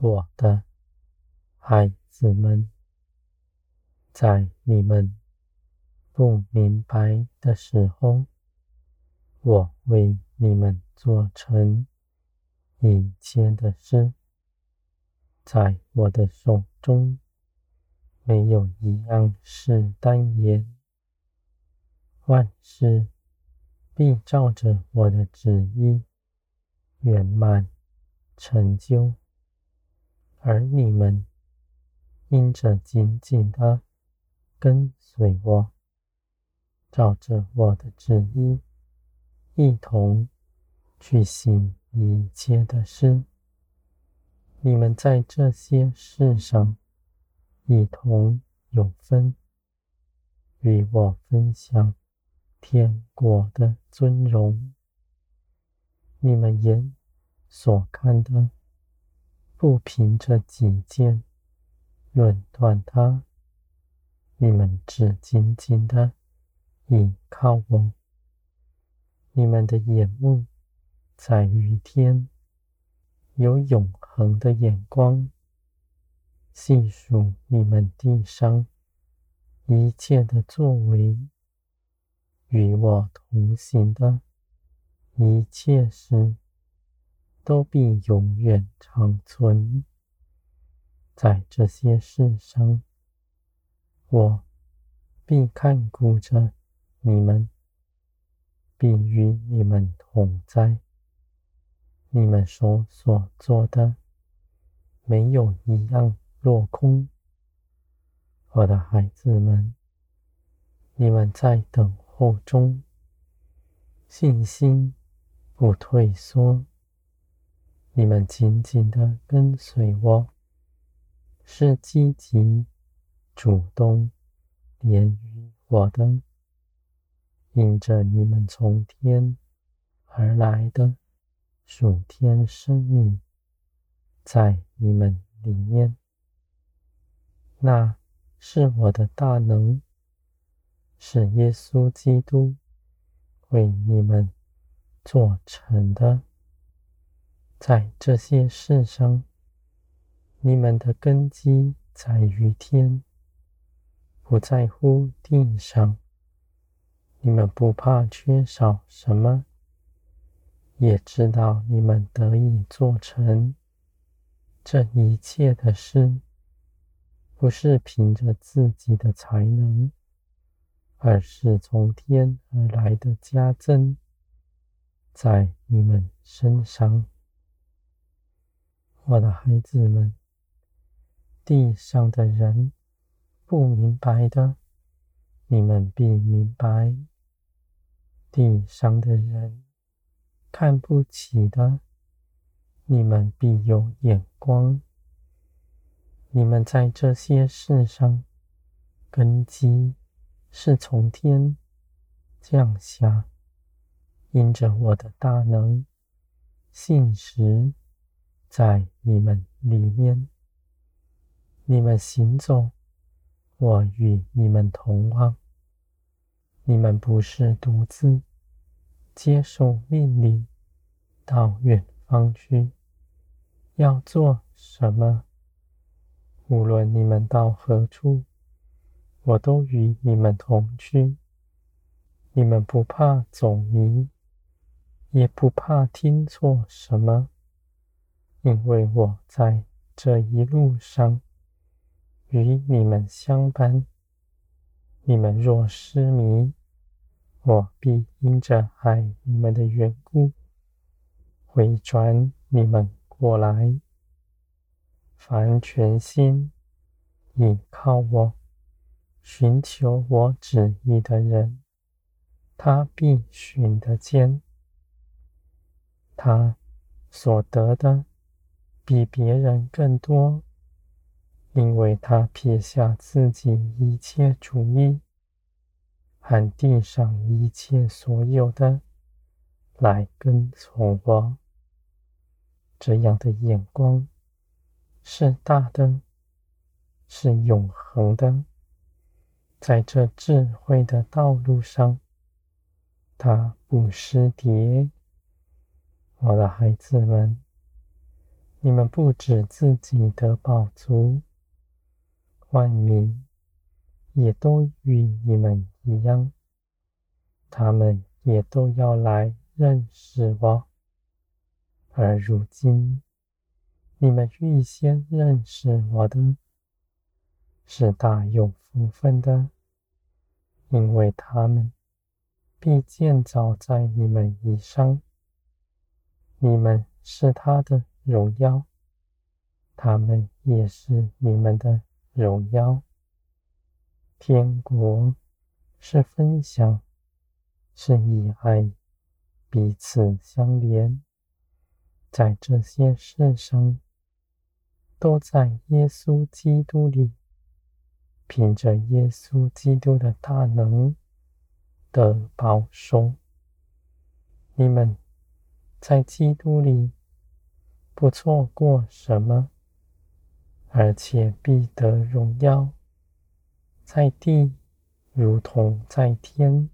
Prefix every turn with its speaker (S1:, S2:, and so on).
S1: 我的孩子们，在你们不明白的时候，我为你们做成一切的事，在我的手中没有一样是单言，万事必照着我的旨意圆满成就，而你们因着紧紧的跟随我，照着我的旨意，一同去行一切的事。你们在这些事上一同有分，与我分享天国的尊荣。你们眼所看的，不凭着己见论断它。你们只紧紧的倚靠我。你们的眼目在于天，有永恒的眼光，细数你们地上一切的作为，与我同行的一切事，都必永远长存。在这些事上，我必看顾着你们，必与你们同在。你们手所做的，没有一样落空。我的孩子们，你们在等候中，信心不退缩。你们紧紧的跟随我，是积极。主动连于我的，因着你们从天而来的属天生命，在你们里面，那是我的大能，是耶稣基督为你们做成的。在这些事上，你们的根基在于天。不在乎地上，你们不怕缺少什么，也知道你们得以做成这一切的事，不是凭着自己的才能，而是从天而来的加增，在你们身上。我的孩子们，地上的人。不明白的，你们必明白；地上的人看不起的，你们必有眼光。你们在这些事上，根基是从天降下，因着我的大能，信实在你们里面，你们行走。我与你们同往，你们不是独自接受命令到远方去，要做什么？无论你们到何处，我都与你们同去。你们不怕走迷，也不怕听错什么，因为我在这一路上。与你们相伴，你们若失迷，我必因着爱你们的缘故，回转你们过来。凡全心倚靠我、寻求我旨意的人，他必寻得见。他所得的比别人更多。因为他撇下自己一切主意，和地上一切所有的，来跟从我。这样的眼光是大的，是永恒的，在这智慧的道路上，他不失跌。我的孩子们，你们不止自己的宝足，万民也都与你们一样，他们也都要来认识我。而如今，你们预先认识我的，是大有福分的，因为他们必建造在你们以上。你们是他的荣耀，他们也是你们的荣耀。天国是分享，是以爱彼此相连。在这些事上，都在耶稣基督里，凭着耶稣基督的大能的保守。你们在基督里不错过什么，而且必得荣耀，在地如同在天。